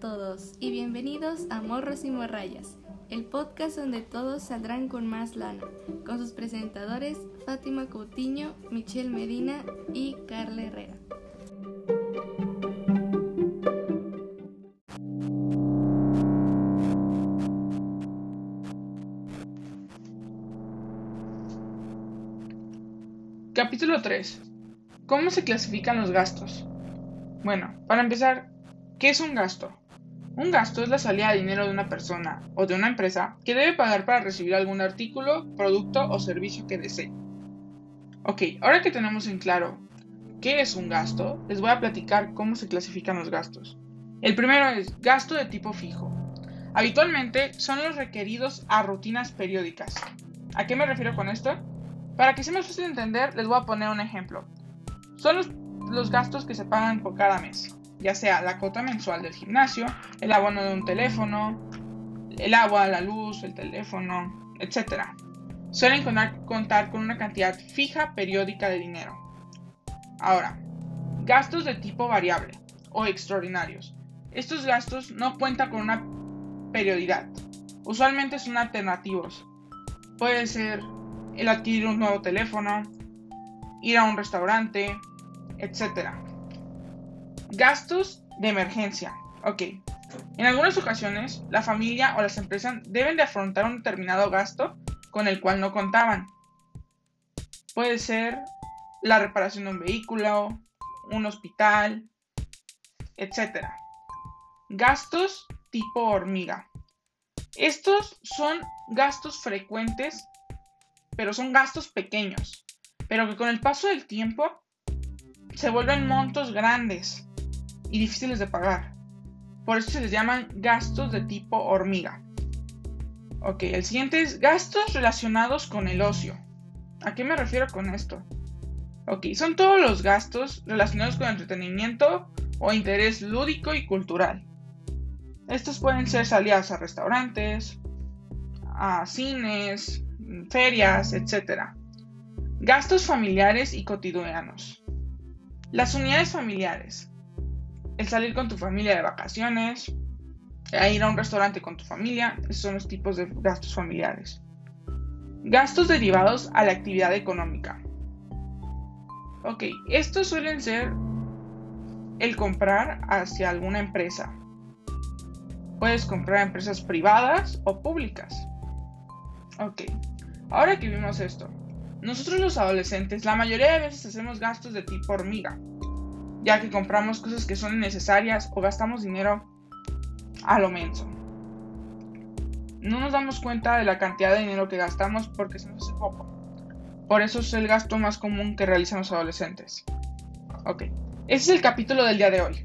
todos y bienvenidos a Morros y Morrayas, el podcast donde todos saldrán con más lana, con sus presentadores Fátima Coutinho, Michelle Medina y Carla Herrera. Capítulo 3. ¿Cómo se clasifican los gastos? Bueno, para empezar, ¿qué es un gasto? Un gasto es la salida de dinero de una persona o de una empresa que debe pagar para recibir algún artículo, producto o servicio que desee. Ok, ahora que tenemos en claro qué es un gasto, les voy a platicar cómo se clasifican los gastos. El primero es gasto de tipo fijo. Habitualmente son los requeridos a rutinas periódicas. ¿A qué me refiero con esto? Para que sea más fácil de entender, les voy a poner un ejemplo. Son los, gastos que se pagan por cada mes, ya sea la cuota mensual del gimnasio, el abono de un teléfono, el agua, la luz, el teléfono, etc. Suelen contar con una cantidad fija periódica de dinero. Ahora, gastos de tipo variable o extraordinarios. Estos gastos no cuentan con una periodicidad. Usualmente son alternativos. Puede ser el adquirir un nuevo teléfono, ir a un restaurante, etc. Gastos de emergencia. Ok. En algunas ocasiones, la familia o las empresas deben de afrontar un determinado gasto con el cual no contaban. Puede ser la reparación de un vehículo, un hospital, etc. Gastos tipo hormiga. Estos son gastos frecuentes pero son gastos pequeños, pero que con el paso del tiempo se vuelven montos grandes y difíciles de pagar. Por eso se les llaman gastos de tipo hormiga. Ok, el siguiente es gastos relacionados con el ocio. ¿A qué me refiero con esto? Ok, son todos los gastos relacionados con entretenimiento o interés lúdico y cultural. Estos pueden ser salidas a restaurantes, a cines, ferias, etc. Gastos familiares y cotidianos. Las unidades familiares. El salir con tu familia de vacaciones, ir a un restaurante con tu familia, esos son los tipos de gastos familiares. Gastos derivados a la actividad económica. Ok, estos suelen ser el comprar hacia alguna empresa. Puedes comprar empresas privadas o públicas. Ok, Ahora que vimos esto, nosotros los adolescentes la mayoría de veces hacemos gastos de tipo hormiga, ya que compramos cosas que son innecesarias o gastamos dinero a lo menso. No nos damos cuenta de la cantidad de dinero que gastamos porque se nos hace poco. Por eso es el gasto más común que realizan los adolescentes. Ok, ese es el capítulo del día de hoy.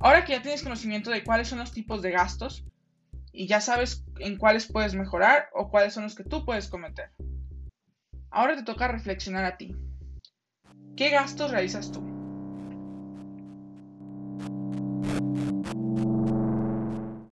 Ahora que ya tienes conocimiento de cuáles son los tipos de gastos, y ya sabes en cuáles puedes mejorar o cuáles son los que tú puedes cometer. Ahora te toca reflexionar a ti. ¿Qué gastos realizas tú?